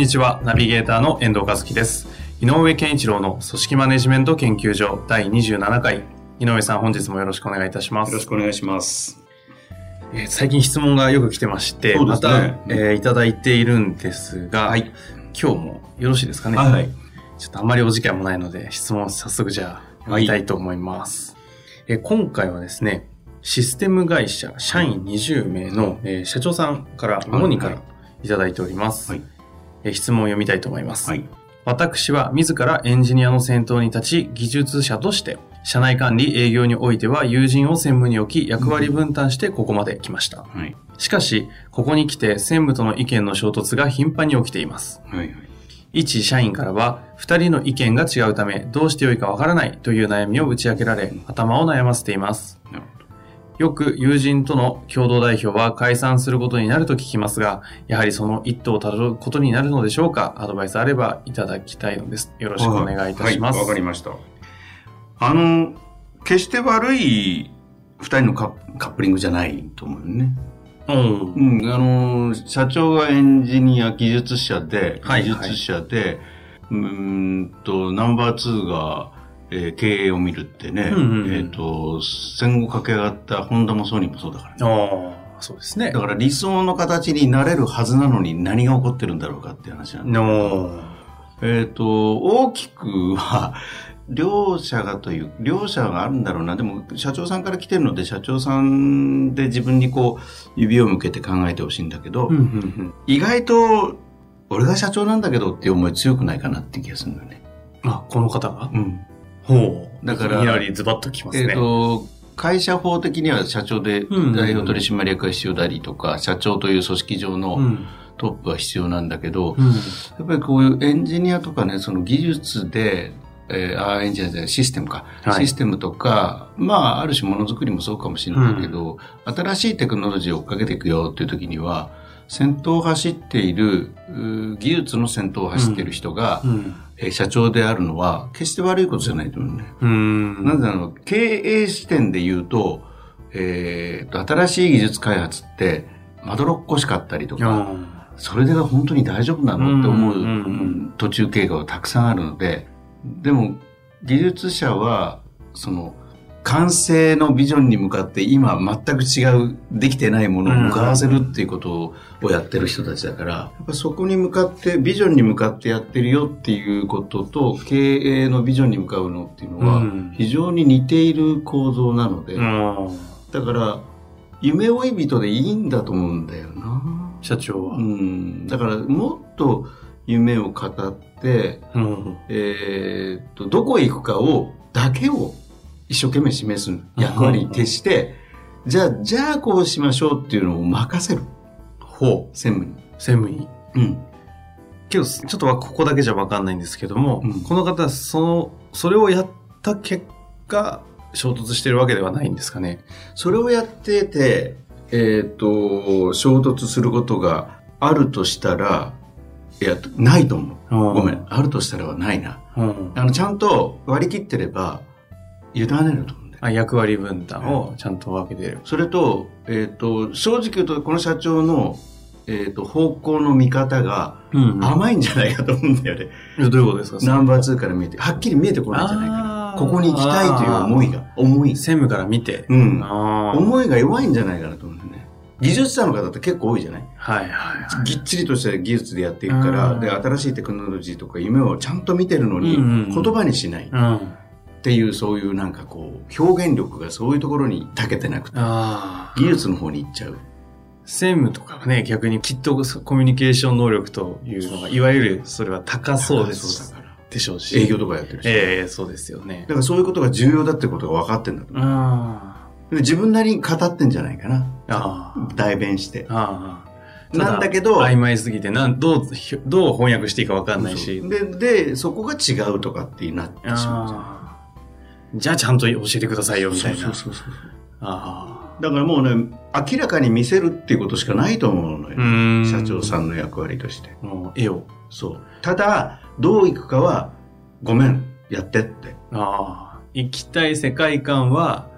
にちは、ナビゲーターの遠藤和樹です。井上健一郎の組織マネジメント研究所第27回。井上さん、本日もよろしくお願いいたします。よろしくお願いします。えー最近質問がよく来てまして、ねまた、えーいただいているんですが、はい今日もよろしいですかね？はいちょっとあんまりお時間もないので、質問を早速じゃあ、やりたいと思います。えー今回はですね、システム会社社員20名の、えー社長さんから、モニからいただいております。はいえー質問を読みたいと思います。はい。私は自らエンジニアの先頭に立ち、技術者として、社内管理、営業においては友人を専務に置き、役割分担してここまで来ました。はい。しかし、ここに来て専務との意見の衝突が頻繁に起きています。はい。はい。一社員からは、二人の意見が違うため、どうしてよいかわからないという悩みを打ち明けられ、頭を悩ませています。なるほど。よく友人との共同代表は解散することになると聞きますが、やはりその一途をたどることになるのでしょうか？アドバイスあればいただきたいのです。よろしくお願いいたします。はい、わかりました。あの、決して悪い二人のカップリングじゃないと思うよね。うん。うん、あの、社長がエンジニア、技術者で、はい技術者で、うーんと、ナンバー2が、えー経営を見るってね、うんうんうんえっ、と、戦後駆け上がったホンダもソニーもそうだからね。ああ、そうですね。だから理想の形になれるはずなのに何が起こってるんだろうかっていう話なんだけどのえっ、と、大きくは、両者がという、両者があるんだろうな。でも、社長さんから来てるので、社長さんで自分にこう、指を向けて考えてほしいんだけど、うんうん意外と、俺が社長なんだけどっていう思い強くないかなって気がするんだよね。うん。あ、この方が？うん。ほう。だからいきなりズバッときますえっ、ね。と、会社法的には社長でうんうん代表取締役が必要だりとか、社長という組織上うのん。トップは必要なんだけど、うん。やっぱりこういうエンジニアとかね、その技術で、えー、あーエンジニアじゃない、システムか、はいシステムとか、まあ、ある種ものづくりもそうかもしれないけど、新しいテクノロジーを追っかけていくよっていう時には、先頭を走っている、うー技術の先頭を走っている人が、うん。えー社長であるのは、決して悪いことじゃないと思うね。うん。なぜなの経営視点で言うと、えーと、新しい技術開発って、まどろっこしかったりとか、うんそれでは本当に大丈夫なのって思う途中経過がたくさんあるので、でも技術者は、その、完成のビジョンに向かって今全く違う、できてないものを向かわせるっていうことをやってる人たちだから、やっぱそこに向かって、ビジョンに向かってやってるよっていうことと、経営のビジョンに向かうのっていうのはうん、非常に似ている構造なので、うん。だから、夢追い人でいいんだと思うんだよな。社長はう。ん、だからもっと夢を語って、うん。えーっと、どこへ行くかを、だけを一生懸命示す役割に徹して、じゃあ、じゃあこうしましょうっていうのを任せる。ほう。専務に。専務に。うん。けど、ちょっとはここだけじゃわかんないんですけども、うんここの方、その、それをやった結果、衝突してるわけではないんですかね。それをやってて、えーっと、衝突することがあるとしたら、いや、ないと思う。ごめん。。あるとしたらはないな。うん。あの、ちゃんと割り切ってれば、委ねると思うんだよ。あ役割分担をちゃんと分けてる。それと、えっ、と、正直言うと、この社長の、えっ、と、方向の見方がうん甘いんじゃないかと思うんだよね。いやどういうことですか？ナンバー2から見えて、はっきり見えてこないんじゃないかな。ここに行きたいという思いが、思い。専務から見て。うん。思いが弱いんじゃないかなと思うんだよね。技術者の方って結構多いじゃない？はいはいはい。ぎっちりとした技術でやっていくから、うんで、新しいテクノロジーとか夢をちゃんと見てるのに、うんうん言葉にしないっうん。ていう、そういうなんかこう、表現力がそういうところに長けてなくて。技術の方に行っちゃう。専務とかはね、逆にきっとコミュニケーション能力というのが、いわゆるそれは高そうですそうだから。でしょうし。営業とかやってるし。ええそうですよねだ。からそういうことが重要だってことが分かってんだと思う。自分なりに語ってんじゃないかな。代弁して。あ。ああ。なんだけど、曖昧すぎてなんどう、どう翻訳していいか分かんないし。で、で、そこが違うとかってなってしまうじゃん。あちゃんと教えてくださいよ、みたいな。そうそうそうあだからもうね、明らかに見せるっていうことしかないと思うのよ。社長さんの役割として。絵を。そう。ただ、どういくかは、ごめん、やってって。ああ。行きたい世界観は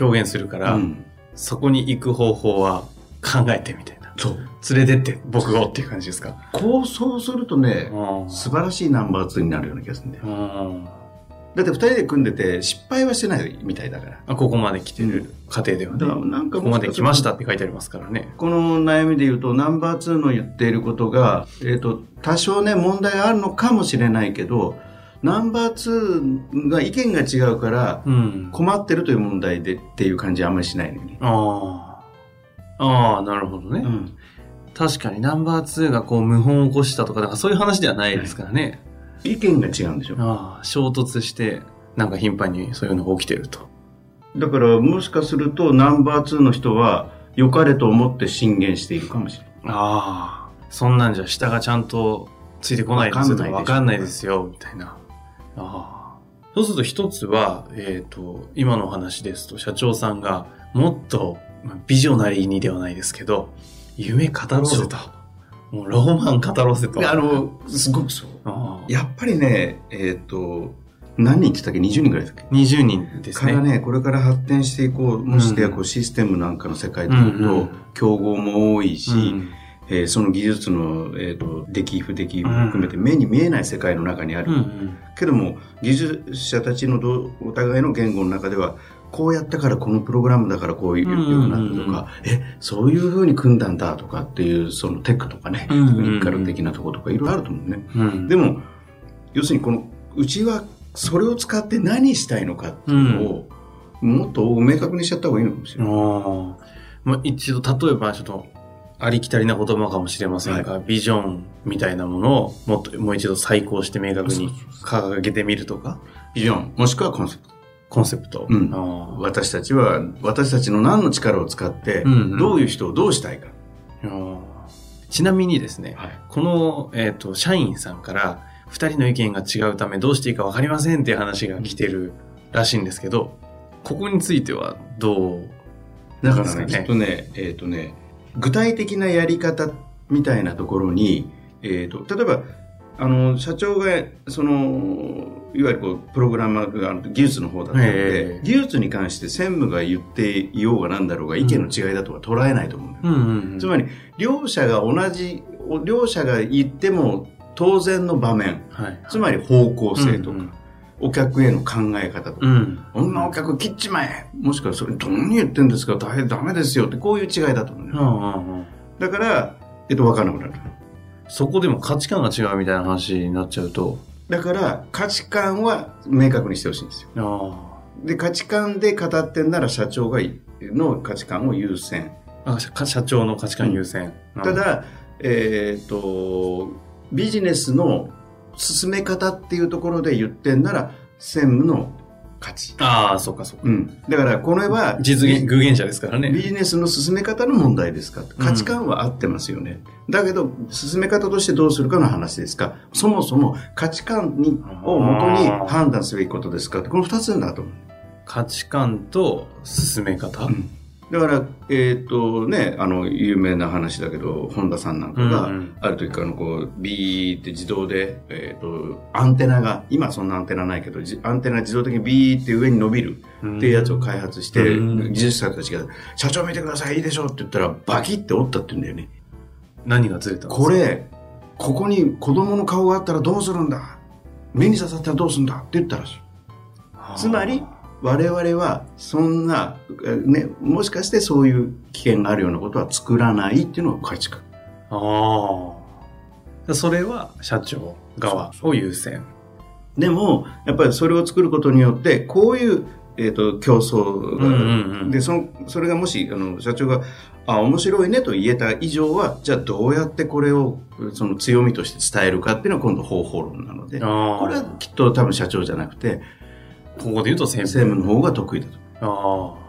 表現するから、うん。そこに行く方法は考えてみたいな。そう。連れてって、僕をっていう感じですか？こう、そうするとね、うん素晴らしいナンバー2になるような気がするんだよ。うんだって二人で組んでて失敗はしてないみたいだから。あここまで来てる過程ではね。だからなんかここまで来ましたって書いてありますからね。この悩みで言うと、ナンバー2の言っていることが、えっ、と、多少ね、問題があるのかもしれないけど、ナンバー2が意見が違うから、うん。困ってるという問題でっていう感じはあんまりしないのよね。ああ。ああ、なるほどね。うん。確かにナンバー2がこう謀反を起こしたとか、なんかそういう話ではないですからね。意見が違うんでしょ。ああ、衝突して、なんか頻繁にそういうのが起きてると。だから、もしかすると、ナンバー2の人は、良かれと思って進言しているかもしれない。ああ。そんなんじゃ下がちゃんとついてこないですよ。わかんないでしょわかんないですよ、みたいな。ああ。そうすると一つは、えっ、と、今のお話ですと、社長さんがもっと、まあビジョナリーにではないですけど、夢語ろうぜと。もうロマン語ろうぜと。であの、すごくそう。やっぱりね、えっ、と、何人って言ったっけ ?20 人ぐらいだっけ？20人ですね。からね、これから発展していこう、もしやこうシステムなんかの世界でいうと、うんうん競合も多いし、うんえーその技術の、えー、と出来不出来も含めて目に見えない世界の中にある。うんうんけども、技術者たちのどお互いの言語の中では、こうやったからこのプログラムだからこういうようになったとか、え、そういう風に組んだんだとかっていう、そのテックとかね、テうんうんうん。クニカル的なところとかいろいろあると思うね。うん。でも、要するにこの、うちはそれを使って何したいのかっていうのを、もっと明確にしちゃった方がいいのかもしれない。まあ、一度、例えばちょっと、ありきたりな言葉かもしれませんが、ビジョンみたいなものをもっと、もう一度再考して明確に掲げてみるとか、ビジョン、もしくはコンセプト。コンセプト。うんあ私たちは、私たちの何の力を使ってうんうん、どういう人をどうしたいか。あああちなみにですね、はい。この、えっ、と、社員さんから、二人の意見が違うためどうしていいかわかりませんっていう話が来てるらしいんですけど、ここについてはどうだからね、ねきっとね、えっ、とね、具体的なやり方みたいなところに、えっ、と、例えば、あの、社長が、その、いわゆるこう、プログラマーが技術の方だったのええ、で技術に関して専務が言っていようがなんだろうが意見の違いだとは捉えないと思うつまり、両者が同じ、両者が言っても当然の場面、はい。つまり方向性とか、うんうんお客への考え方とか、うん。女お客切っちまえ。もしくはそれ何言ってんですか？大変ダメですよってこういう違いだと思うね、うんうんうん。だから、えっと、分からなくなる。そこでも価値観が違うみたいな話になっちゃうと、だから、価値観は明確にしてほしいんですよ。あで、価値観で語ってんなら社長がいの価値観を優先。ああ社社長の価値観優先。ただ、えっと、ビジネスの進め方っていうところで言ってんなら、専務の価値。ああ、そうかそうか。うん。だから、これは、実現、具現者ですからビね。ジネスの進め方の問題ですか？価値観は合ってますよね。だけど、進め方としてどうするかの話ですか？そもそも価値観にをもとに判断すべきことですか？って、この二つなんだと思う。価値観と進め方？うんだから、えっ、とね、あの、有名な話だけど、本田さんなんかが、ある時からのこう、ビーって自動で、えっ、と、アンテナが、今そんなアンテナないけど、じアンテナ自動的にビーって上に伸びるっていうやつを開発して、うん。技術者たちが、社長見てください、いいでしょって言ったら、バキって折ったって言うんだよね。何がずれたこれ、ここに子供の顔があったらどうするんだ？目に刺さったらどうするんだ？って言ったらしい。つまり、我々はそんな、えね、もしかしてそういう危険があるようなことは作らないっていうのが価値観。ああ。それは社長側を優先。でも、やっぱりそれを作ることによって、こういう、えっ、と、競争が、うんうんうんで、その、それがもし、あの、社長が、あ、面白いねと言えた以上は、じゃあどうやってこれを、その強みとして伝えるかっていうのは今度方法論なので、ああ。これはきっと多分社長じゃなくて、ここで言うと専専務の方が得意だと。ああ。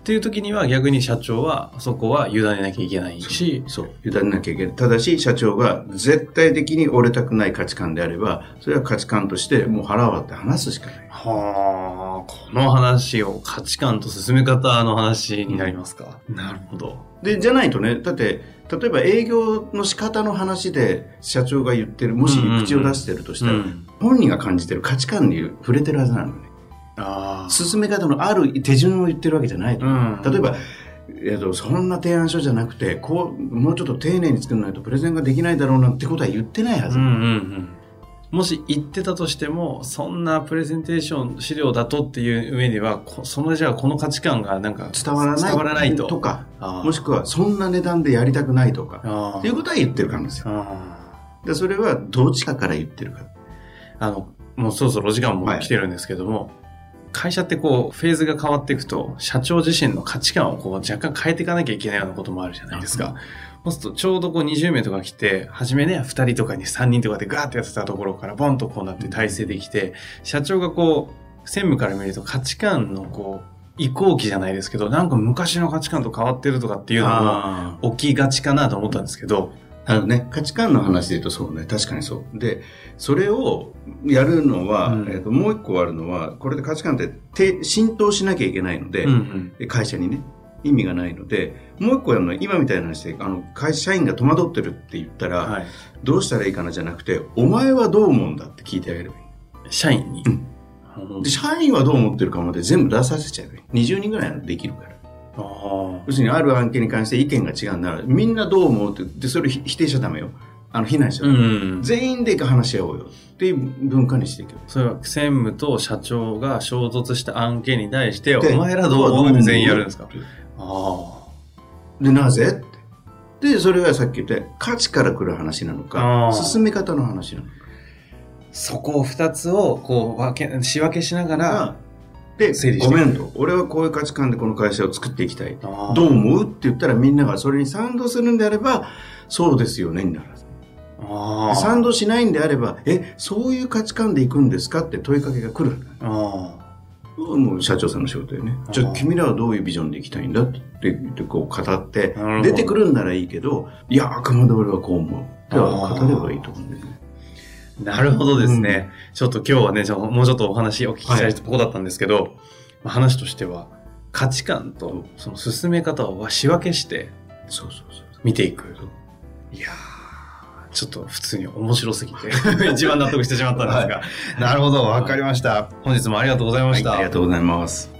っていう時には逆に社長はそこは委ねなきゃいけないし、そう、委ねなきゃいけない。ただし、社長が絶対的に折れたくない価値観であれば、それは価値観としてもう腹割って話すしかない。はあ、この話を価値観と進め方の話になりますか。なるほど。で、じゃないとね、だって、例えば営業の仕方の話で社長が言ってる、もし口を出してるとしたら、うん本人が感じてる価値観に触れてるはずなのね。進め方のある手順を言ってるわけじゃないと。うん例えば、えっと、そんな提案書じゃなくて、こう、もうちょっと丁寧に作らないとプレゼンができないだろうなってことは言ってないはず。うんうんうん。もし言ってたとしても、そんなプレゼンテーション資料だとっていう上では、こそのじゃあこの価値観がなんか伝わらない。伝わらないと。か、あーもしくは、そんな値段でやりたくないとか、あっていうことは言ってるからですよ。あで、それはどっちかから言ってるから。あの、もうそろそろお時間も来てるんですけども、会社ってこう、フェーズが変わっていくと、社長自身の価値観をこう若干変えていかなきゃいけないようなこともあるじゃないですか。そうすると、ちょうどこう20名とか来て、初めね、2人とかに3人とかでガーってやってたところから、ボンとこうなって体制できて、社長がこう、専務から見ると価値観のこう、移行期じゃないですけど、なんか昔の価値観と変わってるとかっていうのもあ起きがちかなと思ったんですけど、あのね、価値観の話で言うとそうね、確かにそう。で、それをやるのは、うんえっともう一個あるのは、これで価値観ってて浸透しなきゃいけないので、うん会社にね、意味がないので、もう一個やるのは、今みたいな話で、あの、会社員が戸惑ってるって言ったら、はい。どうしたらいいかなじゃなくて、お前はどう思うんだって聞いてあげればい社員に？い。で、社員はどう思ってるかまで全部出させちゃえばいい。20人ぐらいならできるから。ああ要するに、ある案件に関して意見が違うなら、みんなどう思うって、で、それを否否定しちゃダメよ。あの、非難しちゃダメ。うん。全員で話し合おうよっていう文化にしていけそれは専務と社長が衝突した案件に対して、でお前らどう思う全員やるんですか？あで、なぜって。で、それがさっき言った価値から来る話なのか進め方の話なのか。あ。そこを二つを、こう、分け、仕分けしながら、で整理、していくごめんと。俺はこういう価値観でこの会社を作っていきたい。どう思う？って言ったらみんながそれに賛同するんであれば、そうですよねになるはず。賛同しないんであれば、え、そういう価値観でいくんですかって問いかけが来る。あもう社長さんの仕事よね。じゃあ君らはどういうビジョンでいきたいんだって言ってこう語って出てくるんならいいけど、いや、あくまで俺はこう思う。っては語ればいいと思うんだよね。あ。なるほどですね。ちょっと今日はね、ちょもうちょっとお話お聞きしたいところだったんですけど、まあ話としては、価値観とその進め方を仕分けしてそうそうそう。見ていく。いやー、ちょっと普通に面白すぎて、一番納得してしまったんですが。なるほど、わかりました。本日もありがとうございました。ありがとうございます。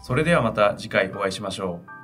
それではまた次回お会いしましょう。